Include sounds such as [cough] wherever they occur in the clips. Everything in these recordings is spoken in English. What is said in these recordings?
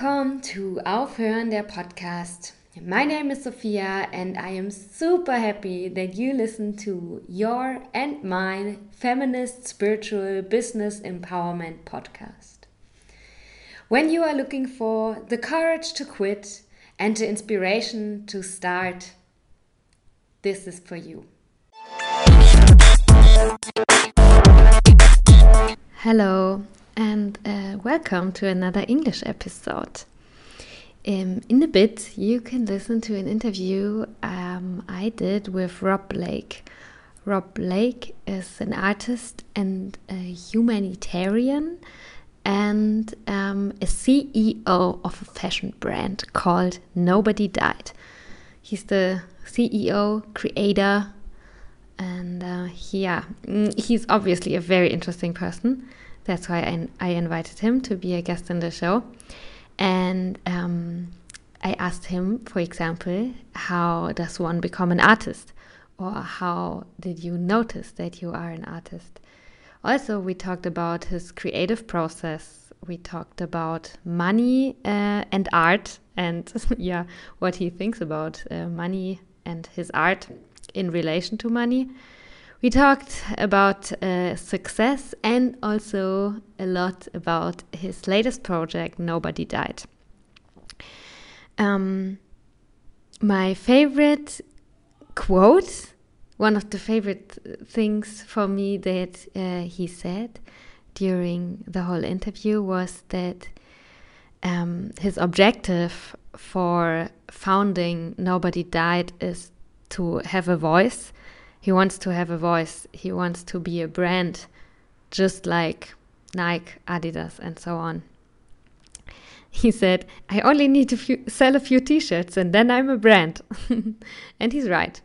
Welcome to Aufhören der Podcast. My name is Sophia, and I am super happy that you listen to your and mine feminist spiritual business empowerment podcast. When you are looking for the courage to quit and the inspiration to start, this is for you. Hello, and uh, welcome to another English episode. Um, in a bit, you can listen to an interview um, I did with Rob Blake. Rob Blake is an artist and a humanitarian and um, a CEO of a fashion brand called Nobody Died. He's the CEO, creator, and uh, yeah, mm, he's obviously a very interesting person. That's why I, I invited him to be a guest in the show. And um, I asked him, for example, how does one become an artist? Or how did you notice that you are an artist? Also, we talked about his creative process. We talked about money uh, and art, and [laughs] yeah, what he thinks about uh, money and his art in relation to money. We talked about uh, success and also a lot about his latest project, Nobody Died. Um, my favorite quote, one of the favorite things for me that uh, he said during the whole interview was that um, his objective for founding Nobody Died is to have a voice he wants to have a voice. He wants to be a brand, just like Nike, Adidas, and so on. He said, I only need to sell a few t shirts and then I'm a brand. [laughs] and he's right.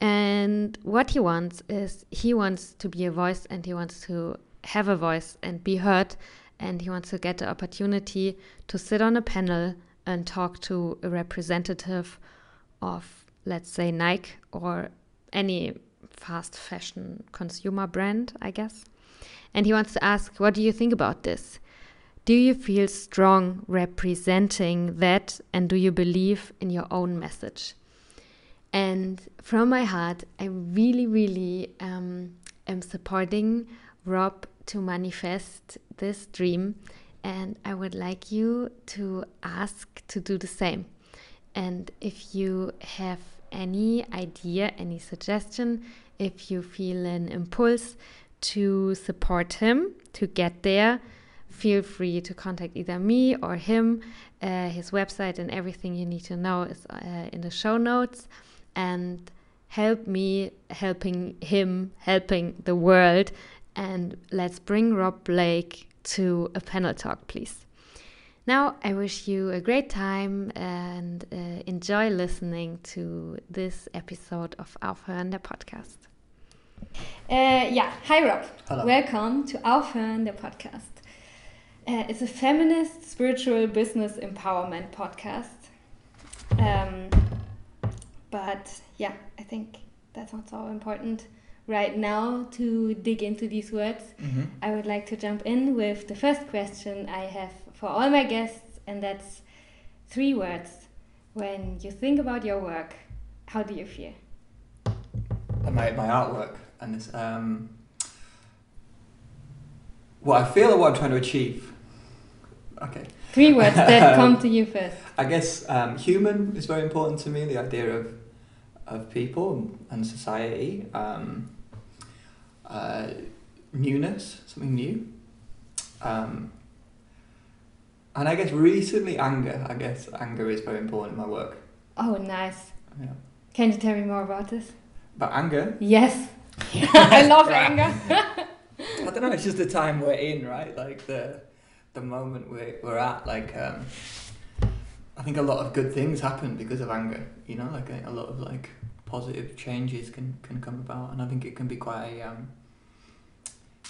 And what he wants is he wants to be a voice and he wants to have a voice and be heard. And he wants to get the opportunity to sit on a panel and talk to a representative of, let's say, Nike or any fast fashion consumer brand, I guess. And he wants to ask, what do you think about this? Do you feel strong representing that? And do you believe in your own message? And from my heart, I really, really um, am supporting Rob to manifest this dream. And I would like you to ask to do the same. And if you have any idea, any suggestion, if you feel an impulse to support him to get there, feel free to contact either me or him. Uh, his website and everything you need to know is uh, in the show notes. And help me helping him, helping the world. And let's bring Rob Blake to a panel talk, please. Now, I wish you a great time and uh, enjoy listening to this episode of Aufhören der Podcast. Uh, yeah, hi Rob. Hello. Welcome to Aufhören der Podcast. Uh, it's a feminist spiritual business empowerment podcast. Um, but yeah, I think that's not so important right now to dig into these words. Mm -hmm. I would like to jump in with the first question I have for all my guests, and that's three words. When you think about your work, how do you feel? My, my artwork and this, um, what I feel or what I'm trying to achieve. Okay. Three words that [laughs] come to you first. I guess um, human is very important to me. The idea of of people and society, um, uh, newness, something new, um, and I guess recently anger. I guess anger is very important in my work. Oh, nice. Yeah. Can you tell me more about this? About anger? Yes. [laughs] [laughs] I love anger. [laughs] I don't know. It's just the time we're in, right? Like the the moment we're we're at. Like um, I think a lot of good things happen because of anger. You know, like a, a lot of like positive changes can can come about, and I think it can be quite a, um,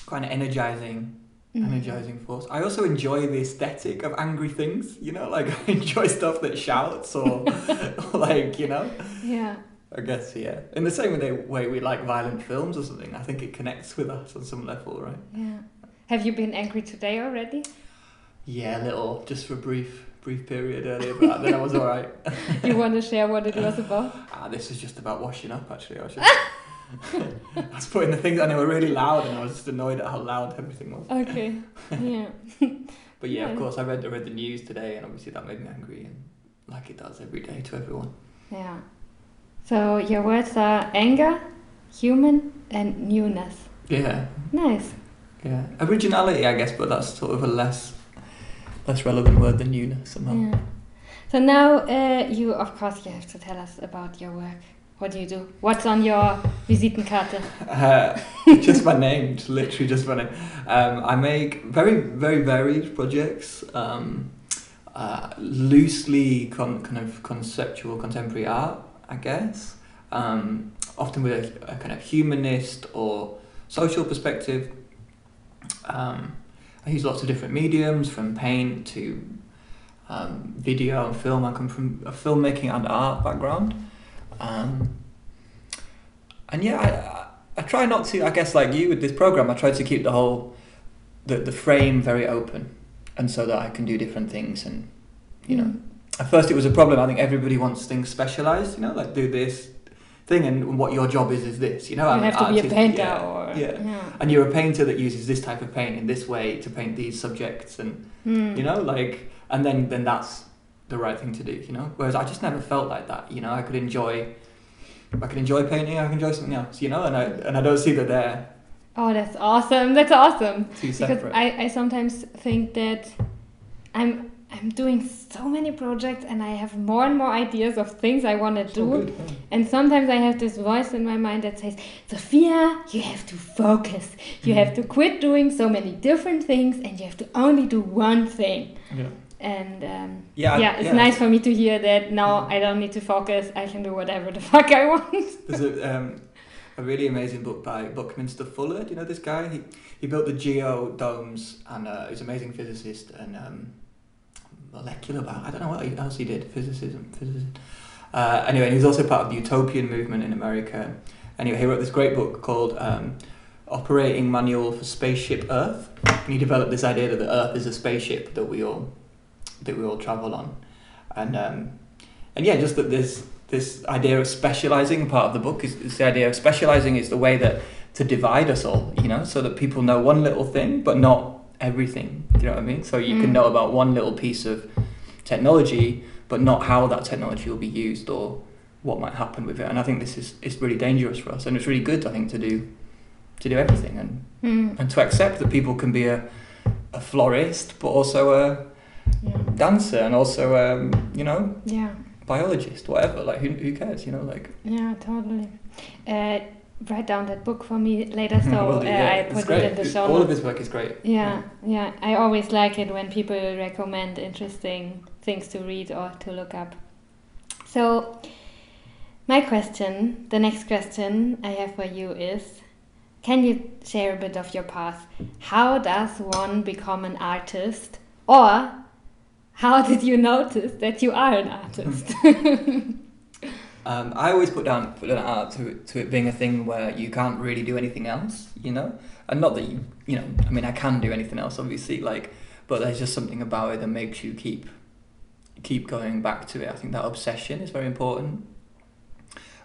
quite an energizing Mhm. energizing force. I also enjoy the aesthetic of angry things. You know, like [laughs] I enjoy stuff that shouts or [laughs] [laughs] like you know. Yeah. I guess yeah. In the same way, we like violent films or something, I think it connects with us on some level, right? Yeah. Have you been angry today already? Yeah, a little, just for a brief brief period earlier, but then I was all right. you want to share what it was about? Ah, this is just about washing up. Actually, I was just. [laughs] I was putting the things and they were really loud, and I was just annoyed at how loud everything was. Okay. Yeah. [laughs] But yeah, Yeah. of course, I read I read the news today, and obviously that made me angry, and like it does every day to everyone. Yeah. So your words are anger, human, and newness. Yeah, Nice. yeah. Originality, I guess, but that's sort of a less less relevant word than newness somehow. Yeah. So now uh, you, of course, you have to tell us about your work. What do you do? What's on your Visitenkarte? [laughs] Uh, just my name, literally just my name. Um, I make very, very varied projects, um, uh, loosely con- kind of conceptual contemporary art, I guess. Um, often with a, a kind of humanist or social perspective. Um, I use lots of different mediums, from paint to um, video and film. I come from a filmmaking and art background. Um, and yeah, I, I, try not to. I guess like you with this program, I try to keep the whole the the frame very open, and so that I can do different things. And you know, at first it was a problem. I think everybody wants things specialized. You know, like do this thing, and what your job is is this. You know, you have to be a painter yeah, or yeah. and you're a painter that uses this type of paint in this way to paint these subjects, and Mm. you know, like, and then then that's the right thing to do. You know, whereas I just never felt like that. You know, I could enjoy. I can enjoy painting. I can enjoy something else, you know, and I and I don't see that they're Oh, that's awesome. That's awesome. too Because. I, I sometimes think that I'm I'm doing so many projects and I have more and more ideas of things I want to So do. good, yeah. And sometimes I have this voice in my mind that says, Sophia, you have to focus. You Mhm. have to quit doing so many different things and you have to only do one thing. Yeah. And um, Yeah, yeah, it's yeah. nice for me to hear that now Mhm. I don't need to focus. I can do whatever the [laughs] fuck I want. There's a, um, a really amazing book by Buckminster Fuller. Do you know this guy? He, he built the geodomes and uh, he's an amazing physicist and um, molecular bio. I don't know what else he did. Physicism, physicist. Uh, anyway, he was also part of the utopian movement in America. Anyway, he wrote this great book called um, Operating Manual for Spaceship Earth. And he developed this idea that the Earth is a spaceship that we all that we all travel on, and um, and yeah, just that this this idea of specializing part of the book is, is the idea of specializing is the way that to divide us all, you know, so that people know one little thing but not everything. Do you know what I mean? So you Mm. can know about one little piece of technology, but not how that technology will be used or what might happen with it. And I think this is it's really dangerous for us, and it's really good, I think, to do to do everything and Mm. and to accept that people can be a a florist, but also a Yeah. dancer and also um, you know yeah. biologist, whatever. Like who who cares? You know, like Yeah, totally. Uh, write down that book for me later, [laughs] so Will uh. I put it in the show All of his work is great. Yeah, yeah. I always like it when people recommend interesting things to read or to look up. So, my question, the next question I have for you is can you share a bit of your path? How does one become an artist? Or how did you notice that you are an artist? [laughs] Um, I always put down put down art to to it being a thing where you can't really do anything else, you know, and not that you you know. I mean, I can do anything else, obviously, like, but there's just something about it that makes you keep keep going back to it. I think that obsession is very important.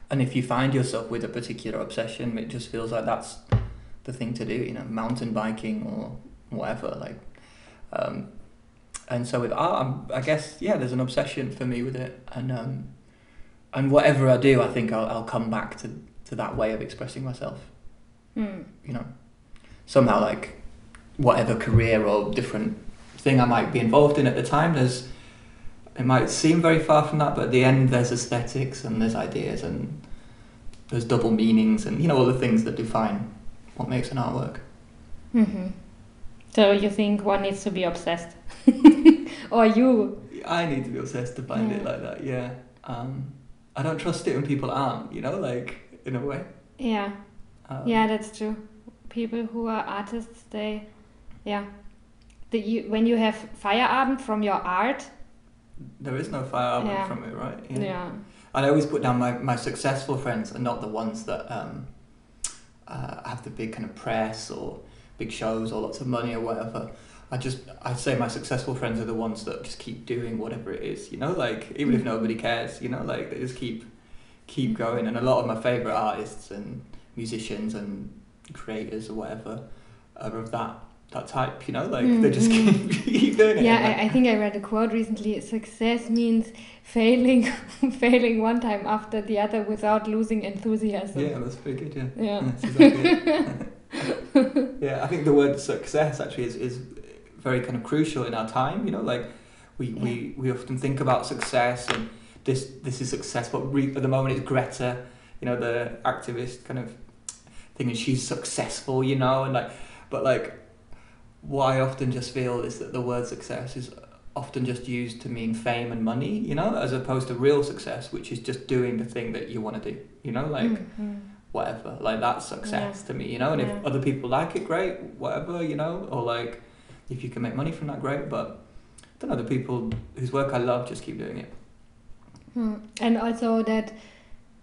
And if you find yourself with a particular obsession, it just feels like that's the thing to do, you know, mountain biking or whatever, like. Um, and so with art, I'm, I guess yeah, there's an obsession for me with it, and um, and whatever I do, I think I'll, I'll come back to, to that way of expressing myself. Hmm. You know, somehow like whatever career or different thing I might be involved in at the time, there's it might seem very far from that, but at the end there's aesthetics and there's ideas and there's double meanings and you know all the things that define what makes an artwork. hmm So, you think one needs to be obsessed? [laughs] or you? I need to be obsessed to find it like that. Yeah. Um, I don't trust it when people aren't. You know, like in a way. Yeah. Um, Yeah, that's true. People who are artists, they, yeah, the, you, when you have Feierabend from your art, There is no firearm Yeah. from it, right? yeah, And I always put down my, my successful friends are not the ones that um, uh, have the big kind of press or big shows or lots of money or whatever. I just I'd say my successful friends are the ones that just keep doing whatever it is, you know, like even if Mhm. nobody cares, you know, like they just keep keep going. And a lot of my favorite artists and musicians and creators or whatever are of that that type, you know, like they just keep, [laughs] keep doing it. Yeah, like, I, I think I read a quote recently. Success means failing, [laughs] failing one time after the other without losing enthusiasm. yeah, that's pretty good. Yeah. Yeah. [laughs] Exactly yeah, I think the word success actually is, is very kind of crucial in our time. You know, like we, we, we often think about success and this this is success, but re- at the moment it's Greta, you know, the activist kind of thing, and she's successful. You know, and like, but like, what I often just feel is that the word success is often just used to mean fame and money. You know, as opposed to real success, which is just doing the thing that you want to do. You know, like Mhm. whatever. Like that's success to me, you know. And Yeah. if other people like it, great, whatever, you know. Or like if you can make money from that, great. But I don't know the people whose work I love just keep doing it. Hmm. And also that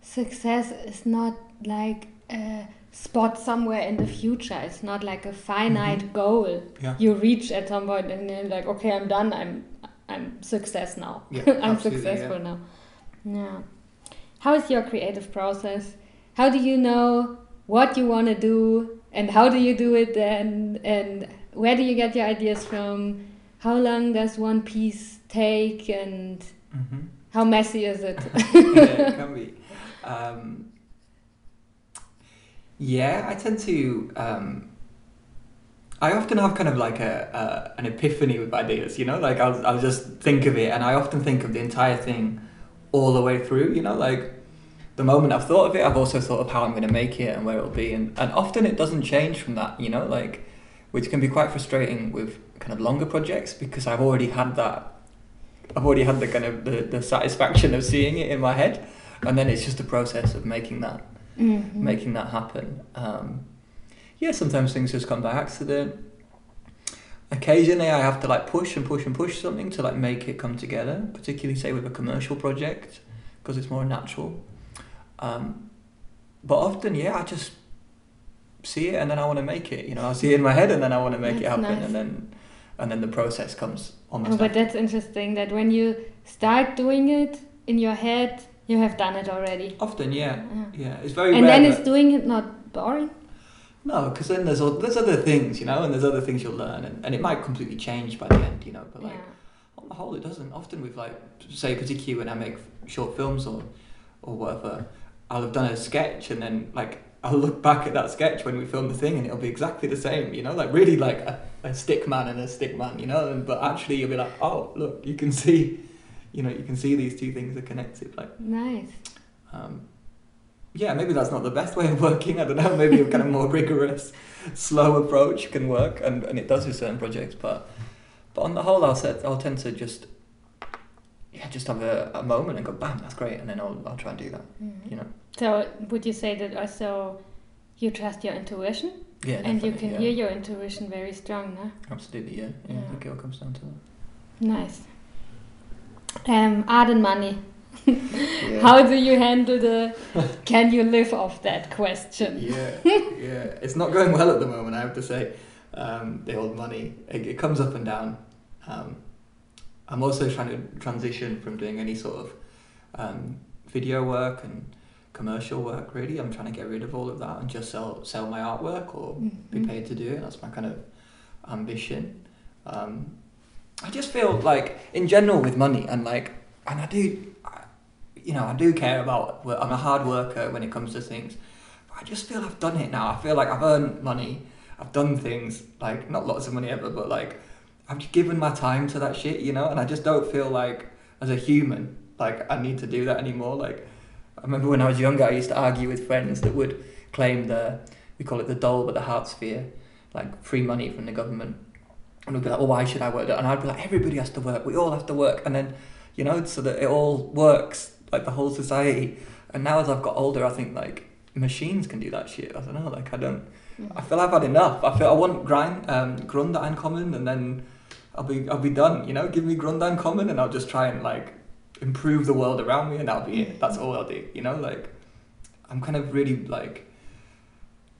success is not like a spot somewhere in the future. It's not like a finite goal Mm-hmm. Yeah. you reach at some point and you're like, okay, I'm done. I'm I'm success now. Yeah, [laughs] I'm successful yeah. now. Yeah. How is your creative process? How do you know what you want to do and how do you do it then? And where do you get your ideas from? How long does one piece take and Mm-hmm. how messy is it? [laughs] yeah, it can be. [laughs] Um, yeah, I tend to. Um, I often have kind of like a, a an epiphany with ideas, you know. Like I'll I'll just think of it, and I often think of the entire thing all the way through. You know, like the moment I've thought of it, I've also thought of how I'm going to make it and where it'll be, and and often it doesn't change from that. You know, like which can be quite frustrating with kind of longer projects because I've already had that I've already had the kind of the, the satisfaction of seeing it in my head, and then it's just a process of making that Mhm. making that happen. Um, yeah, sometimes things just come by accident. Occasionally, I have to like push and push and push something to like make it come together. Particularly, say with a commercial project, because it's more natural. Um, but often, yeah, I just see it and then I want to make it. You know, I see it in my head and then I want to make it happen, nice. and then and then the process comes almost. Oh, but that's interesting that when you start doing it in your head, you have done it already. Often, yeah, Yeah. yeah, it's very And then that- it's doing it not boring. No, because then there's all, there's other things, you know, and there's other things you'll learn, and, and it might completely change by the end, you know. But like yeah. on the whole, it doesn't. Often with like say particularly when I make short films or or whatever, I'll have done a sketch and then like I'll look back at that sketch when we film the thing and it'll be exactly the same, you know, like really like a, a stick man and a stick man, you know. And, but actually, you'll be like, oh look, you can see, you know, you can see these two things are connected, like. Nice. Um, yeah, maybe that's not the best way of working. I don't know. Maybe a kind of more [laughs] rigorous, slow approach can work, and, and it does with certain projects. But but on the whole, I'll set, I'll tend to just yeah, just have a, a moment and go, bam, that's great, and then I'll I'll try and do that. You know. So would you say that also you trust your intuition Yeah. and you can yeah. hear your intuition very strong, no? Absolutely, yeah. yeah. Yeah. I think it all comes down to that. Nice. Um, art and money. [laughs] Yeah. How do you handle the can you live off that question? Yeah, [laughs] yeah. It's not going well at the moment, I have to say. Um, the old money, it, it comes up and down. Um, I'm also trying to transition from doing any sort of um, video work and commercial work. Really, I'm trying to get rid of all of that and just sell sell my artwork or be Mhm. paid to do it. That's my kind of ambition. Um, I just feel like, in general, with money and like, and I do, I, you know, I do care about. I'm a hard worker when it comes to things. But I just feel I've done it now. I feel like I've earned money. I've done things like not lots of money ever, but like I've given my time to that shit, you know. And I just don't feel like, as a human, like I need to do that anymore. Like I remember when I was younger, I used to argue with friends that would claim the we call it the dole but the Hartz IV, like free money from the government. And we'd be like, well, why should I work? And I'd be like, everybody has to work. We all have to work. And then, you know, so that it all works, like the whole society. And now as I've got older, I think like machines can do that shit. I don't know, like I don't, I feel I've had enough. I feel I want grind, um, grundeinkommen and then I'll be, I'll be done, you know, give me grundeinkommen and Common and I'll just try and like improve the world around me and that'll be it. That's all I'll do, you know, like I'm kind of really like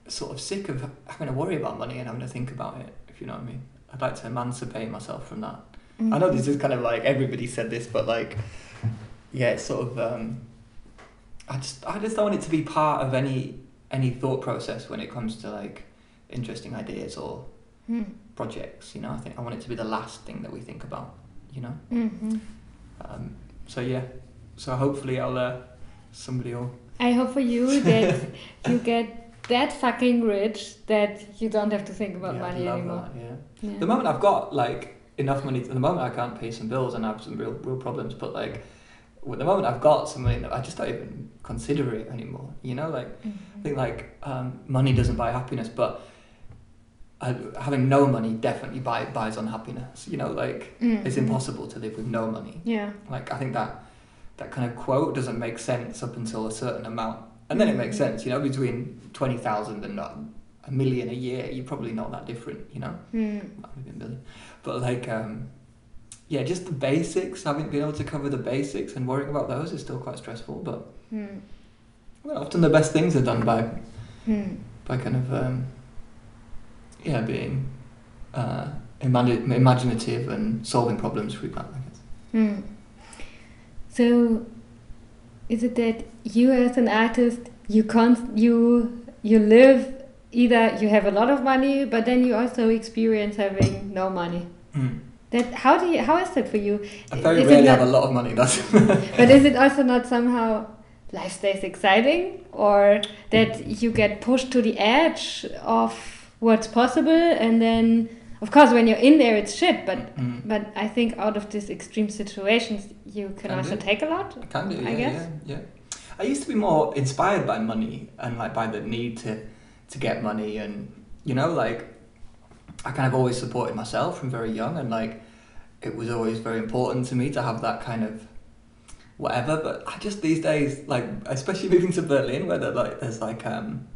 sort of sick of having to worry about money and having to think about it, if you know what I mean. I'd like to emancipate myself from that. I know this is kind of like everybody said this, but like, yeah, it's sort of. Um, I just I just don't want it to be part of any any thought process when it comes to like interesting ideas or Mm. projects. You know, I think I want it to be the last thing that we think about. You know. hmm Um, so yeah, so hopefully I'll uh, somebody will. I hope for you that [laughs] you get that fucking rich that you don't have to think about yeah, money anymore. that, yeah. Yeah. The moment I've got like enough money, at the moment I can't pay some bills and I have some real real problems. But like, with the moment I've got some money, I just don't even consider it anymore. You know, like I Mhm. think like um, money doesn't buy happiness, but uh, having no money definitely buy, buys unhappiness. You know, like it's Mhm. impossible to live with no money. Yeah. Like I think that that kind of quote doesn't make sense up until a certain amount, and then it makes Mhm. sense. You know, between twenty thousand and not a million a year, you're probably not that different. You know, Mm. Maybe a million, but like um, yeah, just the basics. Having been able to cover the basics and worrying about those is still quite stressful. But Mm. well, often the best things are done by Mm. by kind of um, yeah being uh, imagine- imaginative and solving problems through that. I guess. Mm. So, is it that you, as an artist, you can't you you live either you have a lot of money, but then you also experience having no money. Mm. That how do you how is that for you? I very Is rarely not- have a lot of money. That's [laughs] [laughs] But is it also not somehow life stays exciting, or that you get pushed to the edge of what's possible, and then of course when you're in there it's shit, but Mm. but I think out of these extreme situations you can, Can also do. take a lot. I can do, yeah, I guess. yeah, yeah. I used to be more inspired by money and like by the need to to get money and you know like I kind of always supported myself from very young and like it was always very important to me to have that kind of whatever but I just these days like especially moving to Berlin where there, like there's like um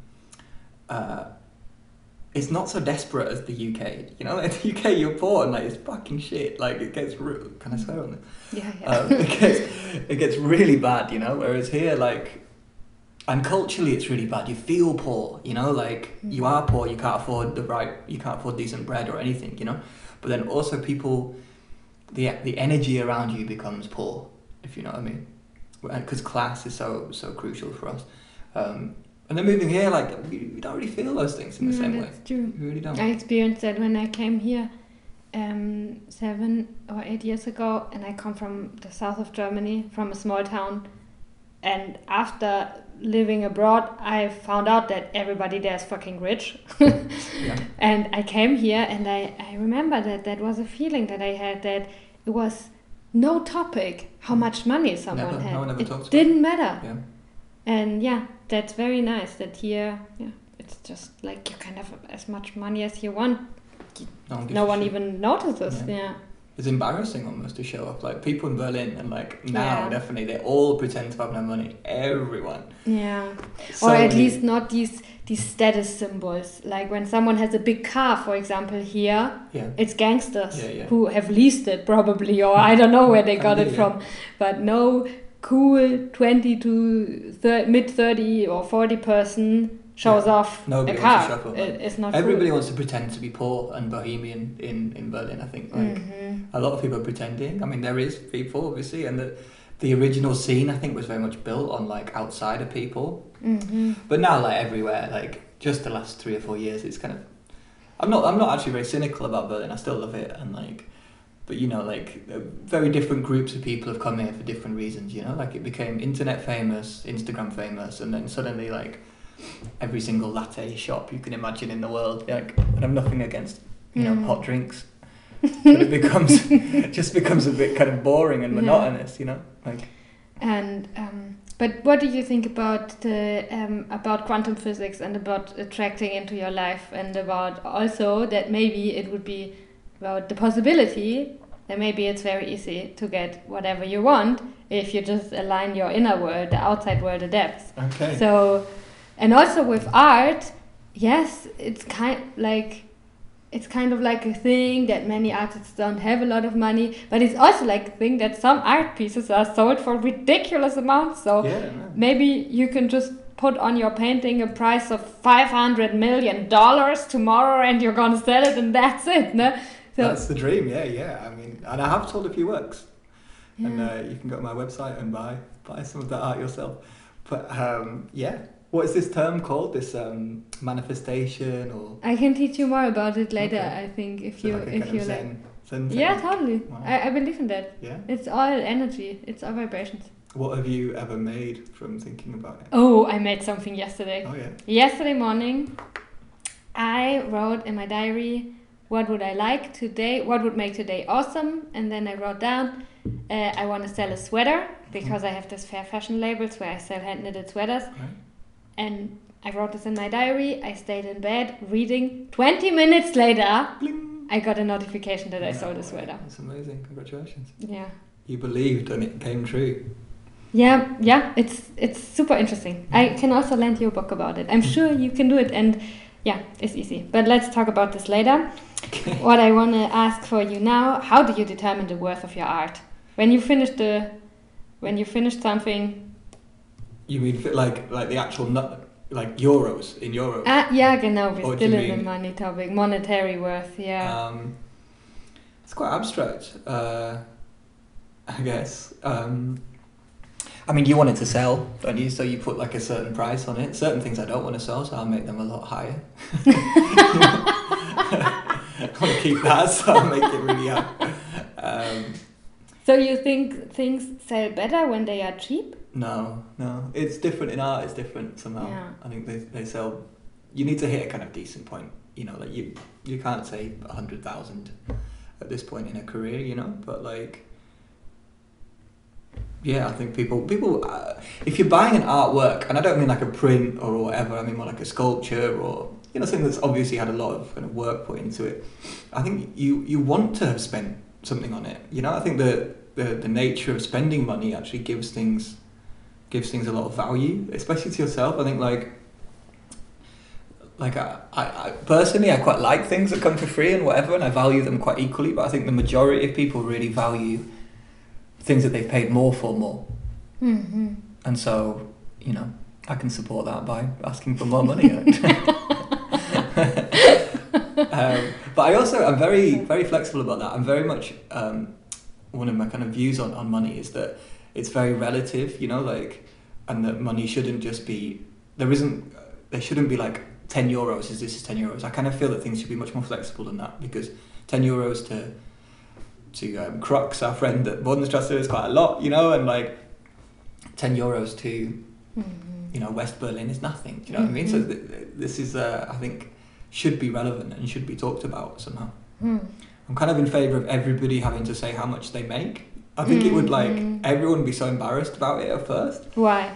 uh it's not so desperate as the UK you know [laughs] in the UK you're poor and like it's fucking shit like it gets re- can I swear on this Yeah, yeah. um, [laughs] it gets it gets really bad, you know. Whereas here, like, and culturally, it's really bad. You feel poor, you know, like you are poor. You can't afford the right, you can't afford decent bread or anything, you know. But then also, people, the the energy around you becomes poor, if you know what I mean, because class is so so crucial for us. Um, and then moving here, like, we, we don't really feel those things in the No, same way. true. We really don't. I experienced that when I came here um, seven or eight years ago, and I come from the south of Germany, from a small town. And after living abroad, I found out that everybody there is fucking rich. yeah. [laughs] And I came here, and I, I remember that that was a feeling that I had that it was no topic how much money someone Never. had. No it didn't matter. Yeah. And yeah, that's very nice that here, yeah, it's just like you can have as much money as you want. No one, No one even notices. Yeah. Yeah. It's embarrassing almost to show up. Like people in Berlin and like now Yeah. definitely they all pretend to have no money. Everyone. Yeah. So or at many- least not these these status symbols. Like when someone has a big car, for example, here, Yeah. it's gangsters Yeah, yeah. who have leased it probably, or I don't know where they [laughs] got it from. But no cool 20 to thir- mid 30 or 40 person shows Yeah. off Nobody a wants to car. show up, It- it's not Everybody cool. wants to pretend to be poor and bohemian in, in Berlin. I think like Mhm. a lot of people are pretending. I mean, there is people obviously, and the the original scene I think was very much built on like outsider people. Mhm. But now, like everywhere, like just the last three or four years, it's kind of. I'm not. I'm not actually very cynical about Berlin. I still love it, and like, but you know, like uh, very different groups of people have come here for different reasons. You know, like it became internet famous, Instagram famous, and then suddenly like every single latte shop you can imagine in the world. Like, and I'm nothing against you know Mm. hot drinks, [laughs] but it becomes it just becomes a bit kind of boring and Yeah. monotonous. You know, like. And um, but what do you think about the um, about quantum physics and about attracting into your life and about also that maybe it would be about the possibility that maybe it's very easy to get whatever you want if you just align your inner world, the outside world adapts. Okay. So, and also with art, yes, it's kind like it's kind of like a thing that many artists don't have a lot of money, but it's also like a thing that some art pieces are sold for ridiculous amounts. So yeah. maybe you can just put on your painting a price of 500 million dollars tomorrow and you're gonna sell it and that's it no? So- That's the dream. Yeah, yeah. I mean, and I have sold a few works, and uh, you can go to my website and buy buy some of that art yourself. But um, yeah, what is this term called? This um, manifestation or I can teach you more about it later. Okay. I think if it you like if you like. Zen, Zen Yeah, totally. Wow. I, I believe in that. Yeah. It's all energy. It's all vibrations. What have you ever made from thinking about it? Oh, I made something yesterday. Oh yeah. Yesterday morning, I wrote in my diary what would I like today, what would make today awesome, and then I wrote down uh, I want to sell a sweater because I have this fair fashion labels where I sell hand knitted sweaters, Right. And I wrote this in my diary. I stayed in bed reading. Twenty minutes later, Bling. I got a notification that I sold a sweater. That's amazing. Congratulations. Yeah. You believed and it came true. Yeah, yeah, it's it's super interesting. I mm. can also lend you a book about it. I'm mm. sure you can do it, and yeah, it's easy. But let's talk about this later. [laughs] what I want to ask for you now: How do you determine the worth of your art? When you finish the, when you finish something, You mean like like the actual nut, like euros in euros? ah, yeah, genau, we're still in the money topic, monetary worth. Yeah, Um, it's quite abstract, uh, I guess. Um, I mean, you want it to sell, don't you? So you put like a certain price on it. Certain things I don't want to sell, so I'll make them a lot higher. [laughs] I want to keep that, so I'll make it really high. [laughs] Um, so you think things sell better when they are cheap? No, no, it's different in art. It's different somehow. Yeah. I think they they sell. You need to hit a kind of decent point. You know, like you you can't say a hundred thousand at this point in a career. You know, but like. Yeah, I think people people uh, if you're buying an artwork, and I don't mean like a print or whatever. I mean more like a sculpture or you know something that's obviously had a lot of kind of work put into it. I think you you want to have spent something on it. You know, I think the the, the nature of spending money actually gives things gives things a lot of value, especially to yourself. I think like like I, I, I personally I quite like things that come for free and whatever, and I value them quite equally. But I think the majority of people really value things that they've paid more for more, Mm-hmm. and so you know I can support that by asking for more money. [laughs] [laughs] um, but I also I'm very very flexible about that. I'm very much um, one of my kind of views on, on money is that it's very relative, you know, like, and that money shouldn't just be there isn't there shouldn't be like ten euros is this is ten euros. I kind of feel that things should be much more flexible than that because ten euros to to um, Crux, our friend at Bodenstrasse, is quite a lot, you know, and like ten euros to Mm-hmm. you know West Berlin is nothing. You know what I mean? So Mhm. th- th- this is uh, I think should be relevant and should be talked about somehow. Hmm. I'm kind of in favour of everybody having to say how much they make. I think it would like Mhm. everyone would be so embarrassed about it at first. Why?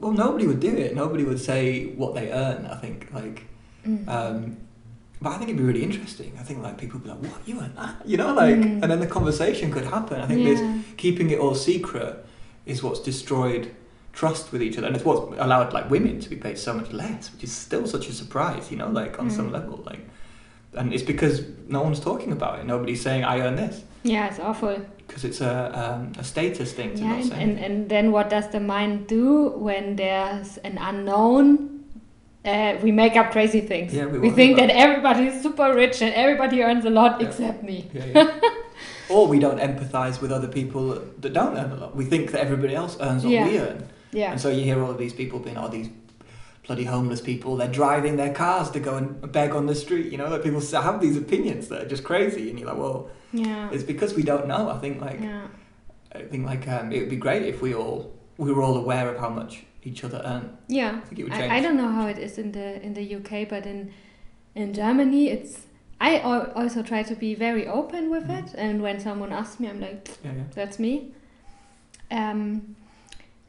Well, nobody would do it. Nobody would say what they earn. I think like, Mm. um, but I think it'd be really interesting. I think like people would be like, "What you earn that?" You know, like, Mm. and then the conversation could happen. I think yeah. this keeping it all secret is what's destroyed trust with each other, and it's what's allowed like women to be paid so much less, which is still such a surprise. You know, like on some Mm. level, like, and it's because no one's talking about it. Nobody's saying, "I earn this." yeah, it's awful. Because it's a um, a status thing to Yeah, not and, say. and, and then what does the mind do when there's an unknown? Uh, we make up crazy things. Yeah, we we think that everybody is super rich and everybody earns a lot Yeah. except me. yeah, yeah. [laughs] or we don't empathise with other people that don't earn a lot. We think that everybody else earns what Yeah. we earn, Yeah. and so you hear all of these people being, "Oh, these bloody homeless people! They're driving their cars to go and beg on the street." You know, that people have these opinions that are just crazy, and you're like, "Well, yeah. it's because we don't know." I think like yeah. I think like um, it would be great if we all we were all aware of how much each other earn. Yeah. I think it would change. I, I don't know how it is in the in the UK, but in in Germany, it's. I also try to be very open with Mhm. it, and when someone asks me, I'm like, Yeah, yeah. that's me. Um,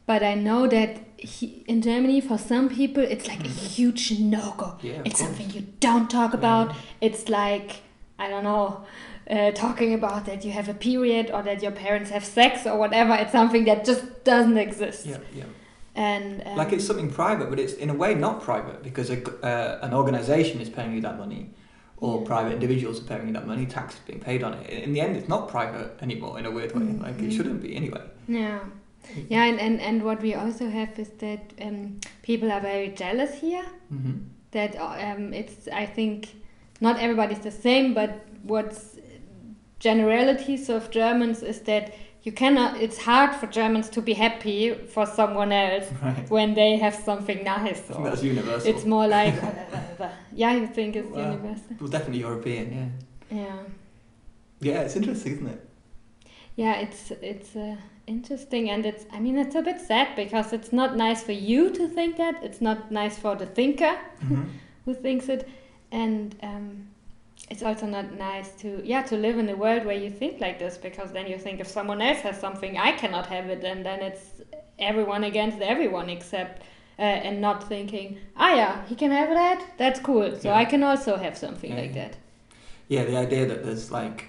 but I know that he, in Germany, for some people, it's like a Mhm. huge no go. Yeah, It's course. something you don't talk about. It's like I don't know, uh, talking about that you have a period or that your parents have sex or whatever. It's something that just doesn't exist. Yeah, yeah. And um, like it's something private, but it's in a way not private because a, uh, an organisation is paying you that money, or Yeah. private individuals are paying you that money. Tax is being paid on it. In the end, it's not private anymore in a weird way. Like it Mhm. shouldn't be anyway. Yeah. Yeah, and, and, and what we also have is that um, people are very jealous here. hmm That um, it's, I think, not everybody's the same, but what's generalities of Germans is that you cannot. It's hard for Germans to be happy for someone else [laughs] Right. when they have something nice. I think or- that's universal. it's more like, [laughs] yeah, you think it's Well, universal. well, definitely European, yeah. Yeah. Yeah, it's interesting, isn't it? Yeah, it's it's uh, interesting, and it's I mean it's a bit sad because it's not nice for you to think that. It's not nice for the thinker Mhm. who thinks it, and um, it's also not nice to yeah to live in a world where you think like this because then you think if someone else has something I cannot have it, and then it's everyone against everyone except. Uh, and not thinking, ah, yeah, he can have that. That's cool. So Yeah. I can also have something Yeah, like that. Yeah, the idea that there's like,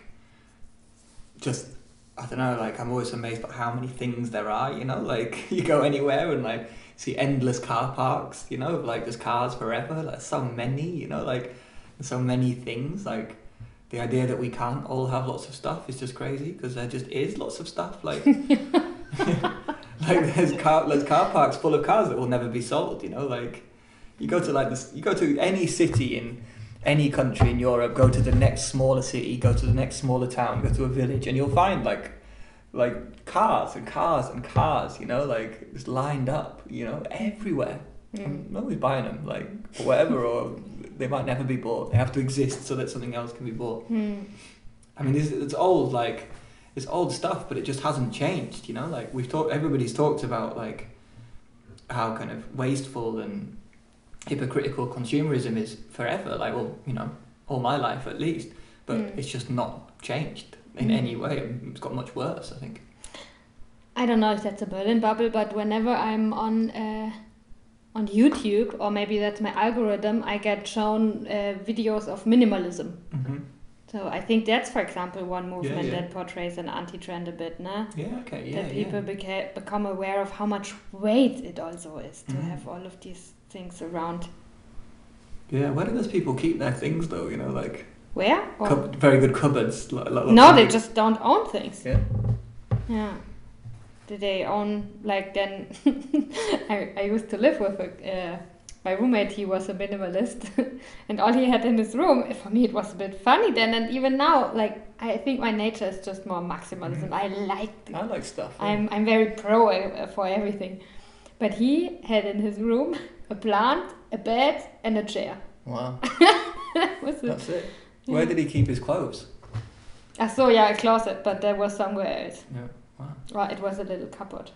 just I don't know, like I'm always amazed by how many things there are. You know, like [laughs] you go anywhere and like see endless car parks. You know, like there's cars forever. Like so many. You know, like so many things. Like the idea that we can't all have lots of stuff is just crazy because there just is lots of stuff. Like. [laughs] [laughs] like there's car there's car parks full of cars that will never be sold. You know, like you go to like this, you go to any city in any country in Europe, go to the next smaller city, go to the next smaller town, go to a village, and you'll find like like cars and cars and cars. You know, like just lined up. You know, everywhere. Mm. And nobody's buying them, like whatever, or they might never be bought. They have to exist so that something else can be bought. Mm. I mean, it's, it's old, like it's old stuff, but it just hasn't changed. You know, like we've talked, everybody's talked about like how kind of wasteful and hypocritical consumerism is forever. Like, well, you know, all my life at least, but Mm. it's just not changed in Mm. any way. It's got much worse, I think. I don't know if that's a Berlin bubble, but whenever I'm on uh, on YouTube or maybe that's my algorithm, I get shown uh, videos of minimalism. Mm-hmm. So I think that's, for example, one movement yeah. that portrays an anti-trend a bit, nah? Yeah. Okay. Yeah. that people yeah. beca- become aware of how much weight it also is to Mhm. have all of these things around. Yeah. Where do those people keep their things though? You know, like Where? Or cub- very good cupboards. Like, like no, they just don't own things. Yeah. Yeah. They own like then? [laughs] I I used to live with a uh, my roommate. He was a minimalist, [laughs] and all he had in his room. For me, it was a bit funny then, and even now, like I think my nature is just more maximalism. I like. I like stuff. yeah. I'm I'm very pro uh, for everything, but he had in his room [laughs] a plant, a bed, and a chair. Wow. That it. That's it. Where did he keep his clothes? I saw yeah a closet, but that was somewhere else. Yeah. Wow. Well, it was a little cupboard.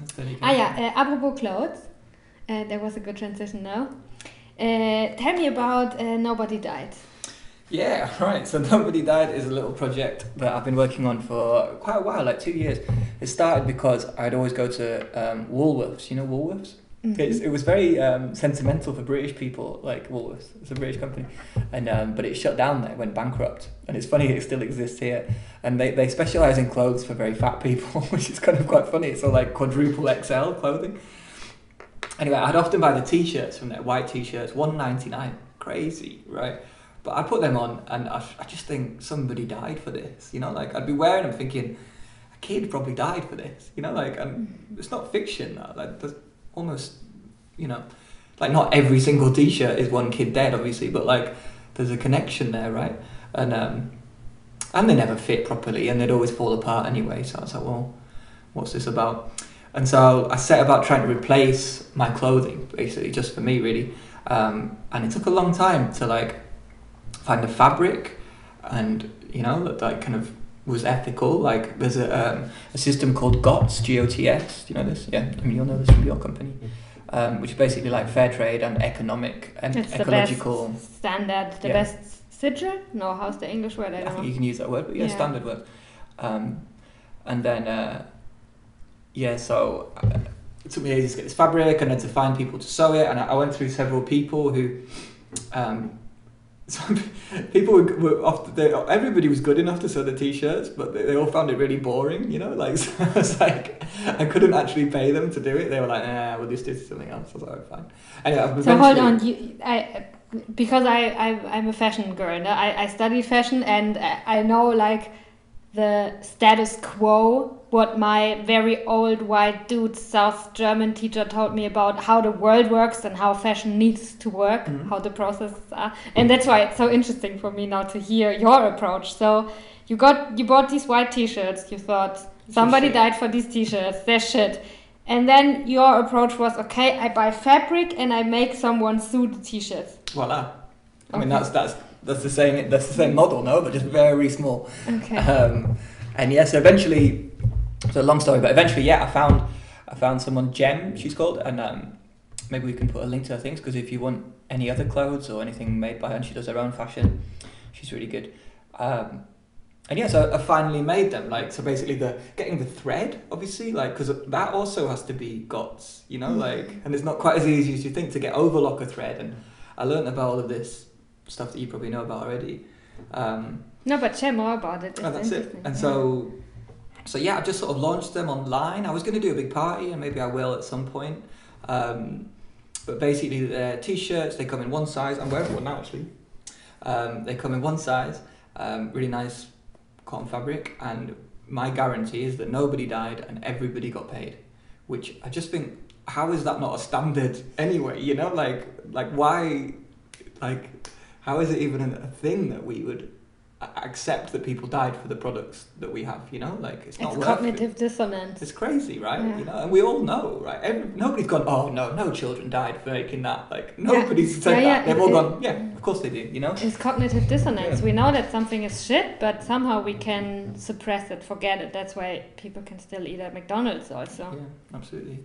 That's. Ah yeah, uh, apropos clothes, uh, there was a good transition now. Uh, tell me about uh, Nobody Died. Yeah, [laughs] right. So Nobody Died is a little project that I've been working on for quite a while, like two years. It started because I'd always go to um, Woolworths. You know Woolworths? Mhm. It's, it was very um, sentimental for British people, like Woolworths. It's a British company, and um, but it shut down there, went bankrupt, and it's funny it still exists here. And they, they specialize in clothes for very fat people, [laughs] which is kind of quite funny. It's all like quadruple XL clothing. Anyway, I'd often buy the t-shirts from there, white t-shirts, one ninety nine, crazy, right? But I put them on, and I, I just think somebody died for this. You know, like I'd be wearing them, thinking a kid probably died for this. You know, like and it's not fiction. Like almost, you know, like not every single T-shirt is one kid dead, obviously, but like there's a connection there, right? And um, and they never fit properly, and they'd always fall apart anyway. So I was like, well, what's this about? And so I set about trying to replace my clothing, basically, just for me, really. Um, and it took a long time to like find a fabric, and you know that like kind of was ethical. Like there's a um, a system called GOTS, G O T S. Do you know this? Yeah, I mean you'll know this from your company, um, which is basically like fair trade and economic and It's the ecological. best standard, the Yeah. best sigil. No, how's the English word? I I don't think know. you can use that word, but yeah, Yeah. standard word. Um, and then, uh, yeah, so uh, it took me ages to get this fabric and then to find people to sew it. And I, I went through several people who, um, some [laughs] people were, were often, they, everybody was good enough to sew the t-shirts, but they, they all found it really boring, you know, like, [laughs] so I was like, I couldn't actually pay them to do it. They were like, nah, we'll just do something else. I was like, "Oh, fine. Anyway, So hold on, you, I because I, I I'm a fashion girl. no? I I studied fashion and I I know like the status quo, what my very old white dude South German teacher told me about how the world works and how fashion needs to work, Mhm. how the processes are. And that's why it's so interesting for me now to hear your approach. So you got you bought these white t-shirts, you thought somebody died for these t-shirts, they're shit. And then your approach was okay, I buy fabric and I make someone sew the t-shirts. Voila. I mean, that's that's that's the same that's the same model, no, but just very small. Okay. Um, and yes, eventually, so a long story, but eventually, yeah, I found I found someone, Gem, she's called, and um, maybe we can put a link to her things because if you want any other clothes or anything made by her, and she does her own fashion, she's really good. Um, and yeah, so I finally made them. Like, so basically, the getting the thread, obviously, like, because that also has to be got, you know, Mm. like, and it's not quite as easy as you think to get overlock a thread. And I learned about all of this stuff that you probably know about already. Um, no, but share more about it. It's Oh, that's it. And so, so yeah, I've just sort of launched them online. I was going to do a big party, and maybe I will at some point. Um, but basically, they're t-shirts. They come in one size. I'm wearing one now, actually. Um, they come in one size. Um, really nice cotton fabric, and my guarantee is that nobody died and everybody got paid. Which I just think, how is that not a standard [laughs] anyway? You know, like like why, like how is it even a thing that we would accept that people died for the products that we have? You know, like it's not it's cognitive it. dissonance. It's crazy, right? Yeah. You know, and we all know, right? Every, nobody's gone. Oh no, no children died for making that. Like nobody's said Yeah, yeah, that. They've all it- gone. Yeah, of course they did. You know. It's cognitive dissonance. Yeah. We know that something is shit, but somehow we can suppress it, forget it. That's why people can still eat at McDonald's also. Yeah, absolutely.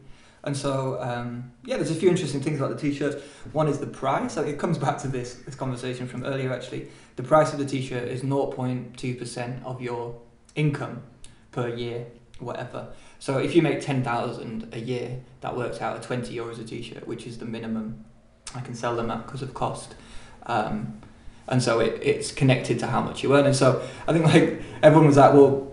And so, um, yeah, there's a few interesting things about the t-shirts. One is the price. It comes back to this this conversation from earlier. Actually, the price of the t-shirt is 0.2 percent of your income per year, whatever. So if you make ten thousand a year, that works out at 20 euros a t-shirt, which is the minimum I can sell them at because of cost. Um, and so it, it's connected to how much you earn. And so I think like everyone was like, well,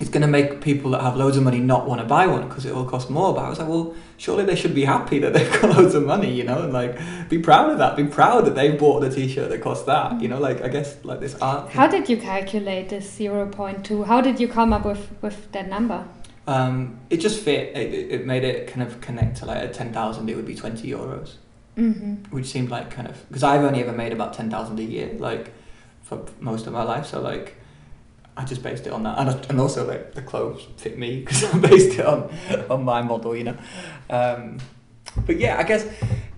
it's going to make people that have loads of money not want to buy one because it will cost more. But I was like, well, surely they should be happy that they've got [laughs] loads of money, you know, and like be proud of that. Be proud that they bought the t-shirt that cost that, you know. Like I guess like this art. How did you calculate this 0.2? How did you come up with, with that number? Um, it just fit. It, it made it kind of connect to like at ten thousand, it would be twenty euros, Mm-hmm. which seemed like kind of because I've only ever made about ten thousand a year, like for most of my life. So like. I just based it on that, and, and also like the clothes fit me because [laughs] I based it on on my model, you know. Um, but yeah, I guess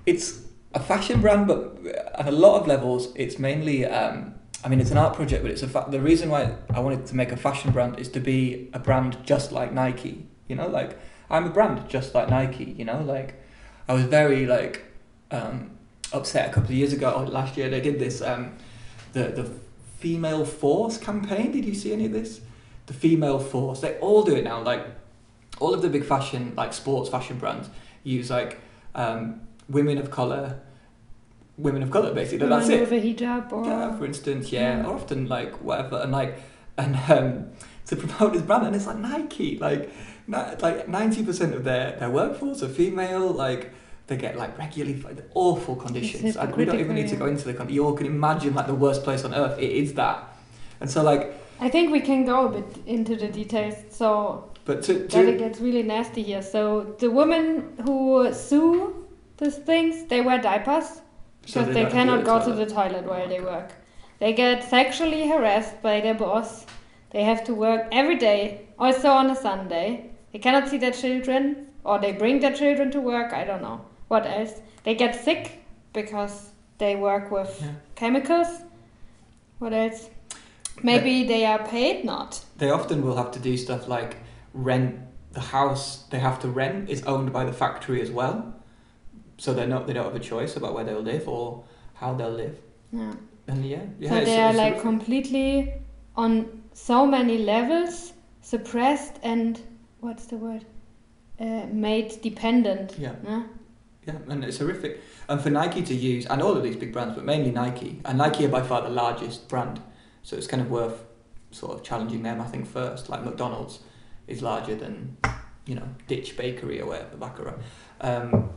it's a fashion brand, but at a lot of levels, it's mainly. Um, I mean, it's an art project, but it's a fa- the reason why I wanted to make a fashion brand is to be a brand just like Nike. You know, like I'm a brand just like Nike. You know, like I was very like um, upset a couple of years ago last year. They did this um, the the female force campaign. Did you see any of this? The female force. They all do it now. Like all of the big fashion, like sports fashion brands, use like um, women of color, women of color basically. That's Women it. With a hijab or Yeah, for instance, yeah, Yeah. or often like whatever, and like, and um, to promote this brand, and it's like Nike, like, like ninety percent of their their workforce are female, like. They get like regularly like, awful conditions. And we don't even need to go into the. Con- you all can imagine like the worst place on earth. It is that, and so like, I think we can go a bit into the details. So but to, that it gets really nasty here. So the women who sue these things, they wear diapers so because they, have cannot to go to the toilet while they work. They get sexually harassed by their boss. They have to work every day, also on a Sunday. They cannot see their children, or they bring their children to work. I don't know what else. They get sick because they work with Yeah. chemicals. What else? Maybe they are paid not. they often will have to do stuff like rent the house they have to rent is owned by the factory as well so they're not they don't have a choice about where they'll live or how they'll live Yeah. and yeah, yeah so they are like completely on so many levels suppressed and what's the word? Uh, made dependent. yeah no? Yeah and it's horrific. And for Nike to use and all of these big brands but mainly Nike and Nike are by far the largest brand so it's kind of worth sort of challenging them I think first. Like McDonald's is larger than you know Ditch Bakery or whatever Baccarat. Um,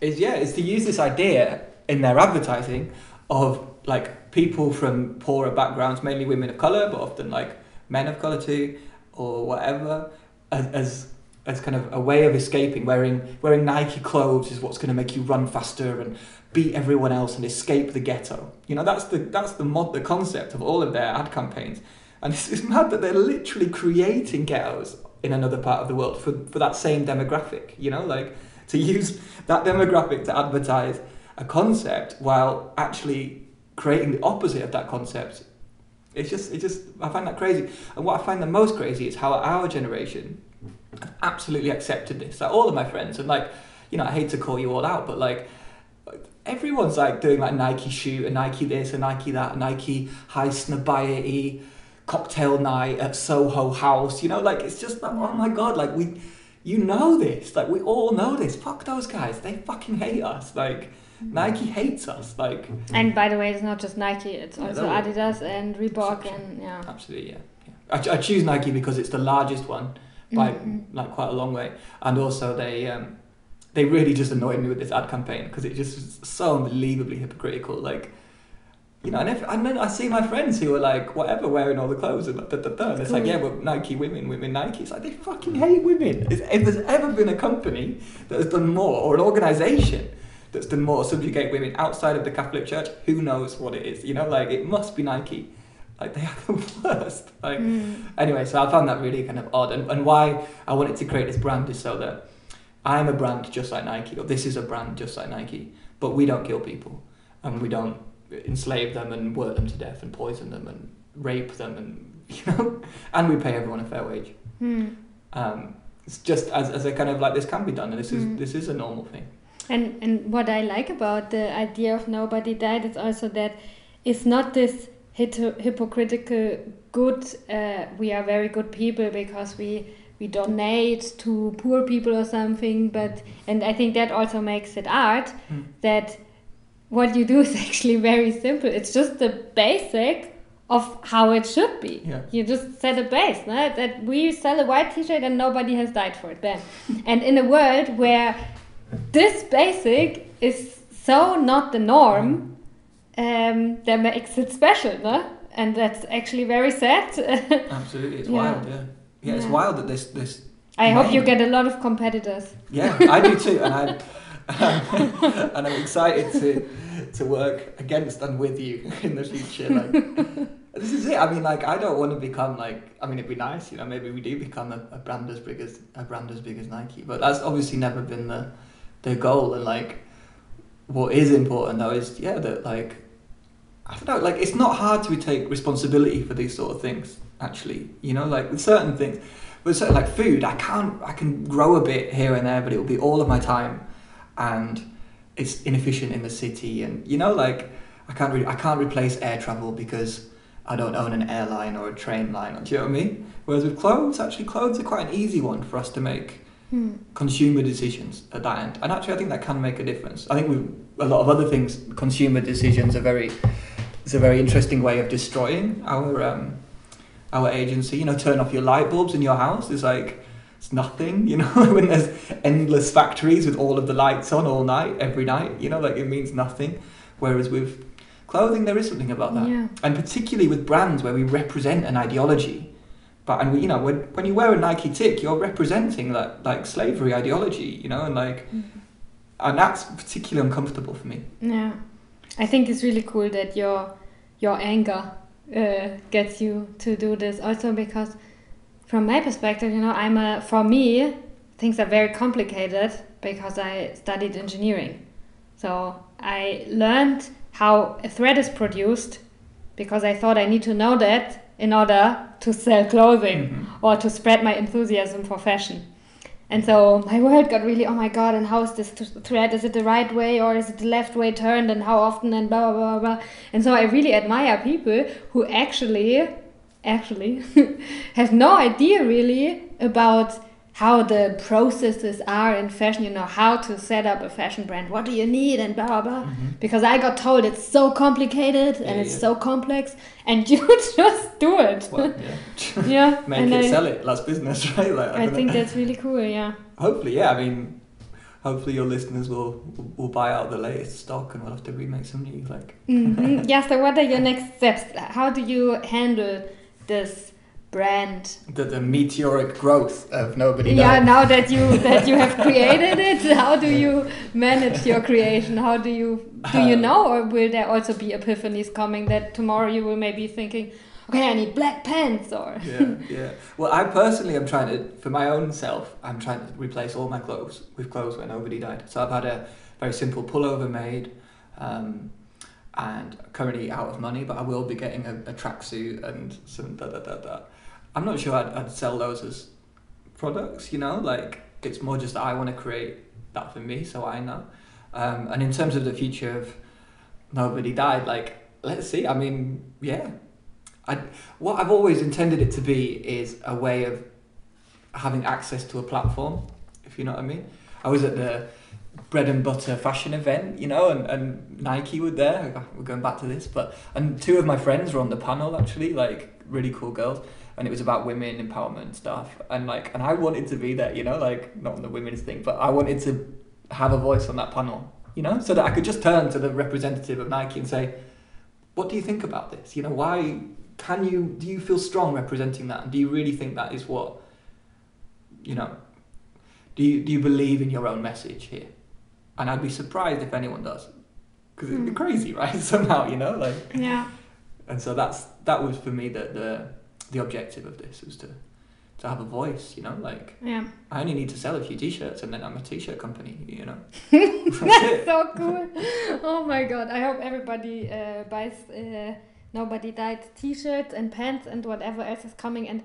is yeah is to use this idea in their advertising of like people from poorer backgrounds mainly women of color but often like men of color too, or whatever, as, as as kind of a way of escaping. Wearing wearing Nike clothes is what's going to make you run faster and beat everyone else and escape the ghetto. You know, that's the that's the mod the concept of all of their ad campaigns. And it's, it's mad that they're literally creating ghettos in another part of the world for, for that same demographic. You know, like to use that demographic to advertise a concept while actually creating the opposite of that concept. It's just, it just, I find that crazy. And what I find the most crazy is how our generation absolutely accepted this. Like all of my friends, and like, you know, I hate to call you all out, but like, everyone's like doing like Nike shoot, a Nike this, a Nike that, a Nike Highsnobiety, cocktail night at Soho House. You know, like it's just like, oh my god, like we, you know this, like we all know this. Fuck those guys, they fucking hate us. Like mm. Nike hates us. Like, And by the way, it's not just Nike; it's Yeah, also Adidas and Reebok and yeah. absolutely, yeah. yeah. I, ch- I choose Nike because it's the largest one by Mhm. like quite a long way, and also they. Um, they really just annoyed me with this ad campaign because it just was so unbelievably hypocritical. Like, you know, and, if, and then I see my friends who are like, whatever, wearing all the clothes and da, da, da, it's like, yeah, but Nike women, women Nike. It's like, they fucking hate women. If if there's ever been a company that has done more, or an organisation that's done more subjugate women outside of the Catholic Church, who knows what it is? You know, like, it must be Nike. Like, they are the [laughs] worst. Like, Mm. anyway, so I found that really kind of odd. And, and why I wanted to create this brand is so that I'm a brand just like Nike, or this is a brand just like Nike, but we don't kill people and we don't enslave them and work them to death and poison them and rape them and, [laughs] you know, and we pay everyone a fair wage. Mm. Um, it's just as, as a kind of like this can be done and this is Mm. this is a normal thing. And and what I like about the idea of nobody died is also that it's not this hypocritical good. Uh, we are very good people because we we donate to poor people or something. But and I think that also makes it art. Mm. That what you do [laughs] is actually very simple. It's just the basic of how it should be. Yeah. You just set a base, no? that we sell a white T-shirt and nobody has died for it. Then, [laughs] and in a world where this basic is so not the norm, um, that makes it special, no? And that's actually very sad. [laughs] Absolutely, it's Yeah. wild. Yeah, yeah, it's Yeah. wild that this this. I hope you get a lot of competitors. Yeah, I do too, and I'm [laughs] [laughs] and I'm excited to to work against and with you in the future. Like this is it. I mean, like I don't want to become like. I mean, it'd be nice, you know. Maybe we do become a, a brand as big as a brand as big as Nike, but that's obviously never been the the goal. And like, what is important though is yeah that like I don't know. Like it's not hard to take responsibility for these sort of things. Actually, you know, like with certain things. But certain like food, I can't. I can grow a bit here and there, but it will be all of my time, and it's inefficient in the city. And you know, like I can't. Re- I can't replace air travel because I don't own an airline or a train line. Do you know what I mean? Whereas with clothes, actually, clothes are quite an easy one for us to make Hmm. consumer decisions at that end. And actually, I think that can make a difference. I think with a lot of other things, consumer decisions are very. It's a very interesting way of destroying our um, our agency. You know, turn off your light bulbs in your house. It's like it's nothing. You know, [laughs] when there's endless factories with all of the lights on all night, every night. You know, like it means nothing. Whereas with clothing, there is something about that Yeah. and particularly with brands where we represent an ideology. But and we, you know, when when you wear a Nike tick, you're representing that like slavery ideology, you know, and like, and that's particularly uncomfortable for me. Yeah, I think it's really cool that your your anger uh, gets you to do this. Also because, from my perspective, you know, I'm a for me things are very complicated because I studied engineering. So I learned how a thread is produced because I thought I need to know that in order to sell clothing Mhm. or to spread my enthusiasm for fashion. And so my world got really, oh my god, and how is this th- thread? Is it the right way or is it the left way turned? And how often? And blah, blah, blah, blah. And so I really admire people who actually, actually [laughs] have no idea really about how the processes are in fashion, you know, how to set up a fashion brand. What do you need? And blah, blah, blah. Mhm. Because I got told it's so complicated and Yeah, it's yeah. so complex, and [laughs] you just do it. Well, yeah. [laughs] yeah. [laughs] Make and it, I, sell it. That's business, right? Like, I think know. that's really cool, yeah. hopefully, yeah. I mean, hopefully your listeners will will buy out the latest stock, and we'll have to remake some new. Like, hmm yeah, so what are your next steps? How do you handle this brand. The, the meteoric growth of nobody. Yeah, now that you that you have created [laughs] it, how do you manage your creation? How do you do you Um, know, or will there also be epiphanies coming that tomorrow you will maybe be thinking, okay, I need black pants, or yeah, yeah. Well, I personally am trying to, for my own self, I'm trying to replace all my clothes with clothes where nobody died. So I've had a very simple pullover made, um, and currently out of money, but I will be getting a, a tracksuit and some da da da da. I'm not sure I'd, I'd sell those as products, you know, like it's more just I want to create that for me, so I know. Um, and in terms of the future of nobody died, like let's see. I mean, yeah, I what I've always intended it to be is a way of having access to a platform, if you know what I mean. I was at the bread and butter fashion event, you know, and, and Nike were there. We're going back to this, but and two of my friends were on the panel actually, like really cool girls, and it was about women empowerment stuff. And like, and I wanted to be there, you know, like not on the women's thing, but I wanted to have a voice on that panel, you know, so that I could just turn to the representative of Nike and say, "What do you think about this? You know, why can you do you feel strong representing that? And do you really think that is what, you know, do you do you believe in your own message here?" And I'd be surprised if anyone does, because it'd be Hmm. crazy, right? [laughs] Somehow, you know, like, yeah, and so that's that was for me the the the objective of this was to to have a voice, you know, like yeah. I only need to sell a few t-shirts and then I'm a t-shirt company, you know. [laughs] That's it. so cool. Oh my god. I hope everybody uh, buys uh, Nobody Died t shirts and pants and whatever else is coming. And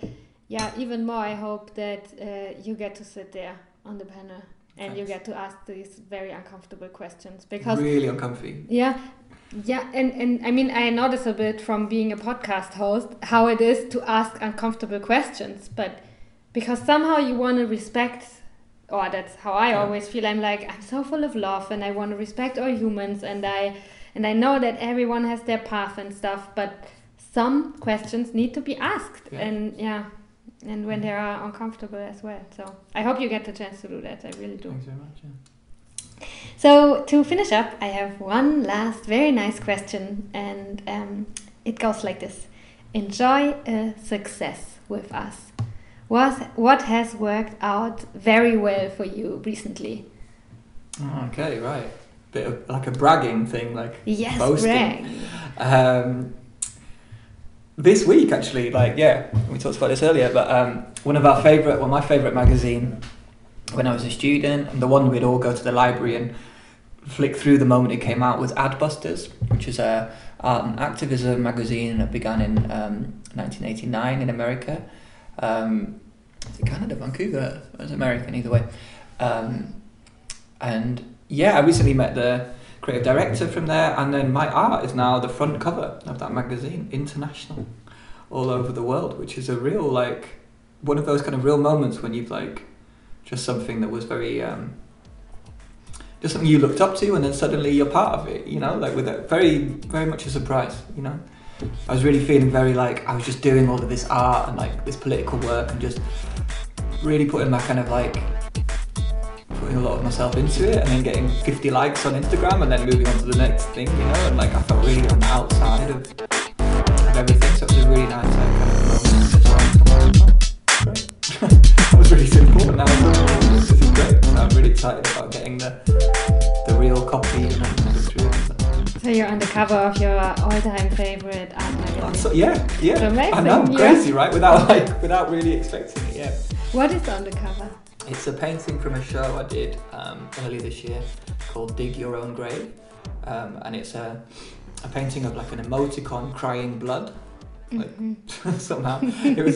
yeah, even more, I hope that uh, you get to sit there on the panel and you get to ask these very uncomfortable questions because really uncomfy. yeah. Yeah, and, and I mean, I notice a bit from being a podcast host how it is to ask uncomfortable questions, but because somehow you want to respect, or that's how I Yeah. always feel. I'm like, I'm so full of love and I want to respect all humans, and I and I know that everyone has their path and stuff, but some questions need to be asked, Yeah. and yeah, and when mm. they are uncomfortable as well. So I hope you get the chance to do that. I really do. Thanks very much. Yeah. So to finish up, I have one last very nice question, and um, it goes like this: Enjoy a success with us. What what has worked out very well for you recently? Okay, right. Bit of like a bragging thing, like Yes, Boasting. brag. Um, this week, actually, like yeah, we talked about this earlier, but um, one of our favorite, well, my favorite magazine when I was a student, and the one we'd all go to the library and flick through the moment it came out was Adbusters, which is a art and activism magazine that began in um, 1989 in America. Um, is it Canada, Vancouver? It was American either way. Um, and yeah, I recently met the creative director from there, and then my art is now the front cover of that magazine, international, all over the world, which is a real like one of those kind of real moments when you've like just something that was very um, just something you looked up to, and then suddenly you're part of it. You know, like with a very very much a surprise. You know, I was really feeling very like I was just doing all of this art and like this political work and just really putting my kind of like putting a lot of myself into it and then getting 50 likes on Instagram and then moving on to the next thing, you know, and like I felt really on the outside of, of everything, so it was a really nice like, simple, and now this is great. So I'm really excited about getting the the real copy and then put. So. So you're on the cover of your all-time favorite art magazine. So- yeah, yeah. Amazing, I know, yeah. crazy, right? Without like, without really expecting it. Yeah. What is on the cover? It's a painting from a show I did um, earlier this year called Dig Your Own Grave. Um, and it's a, a painting of like an emoticon crying blood. Like- Mhm. [laughs] Somehow. It was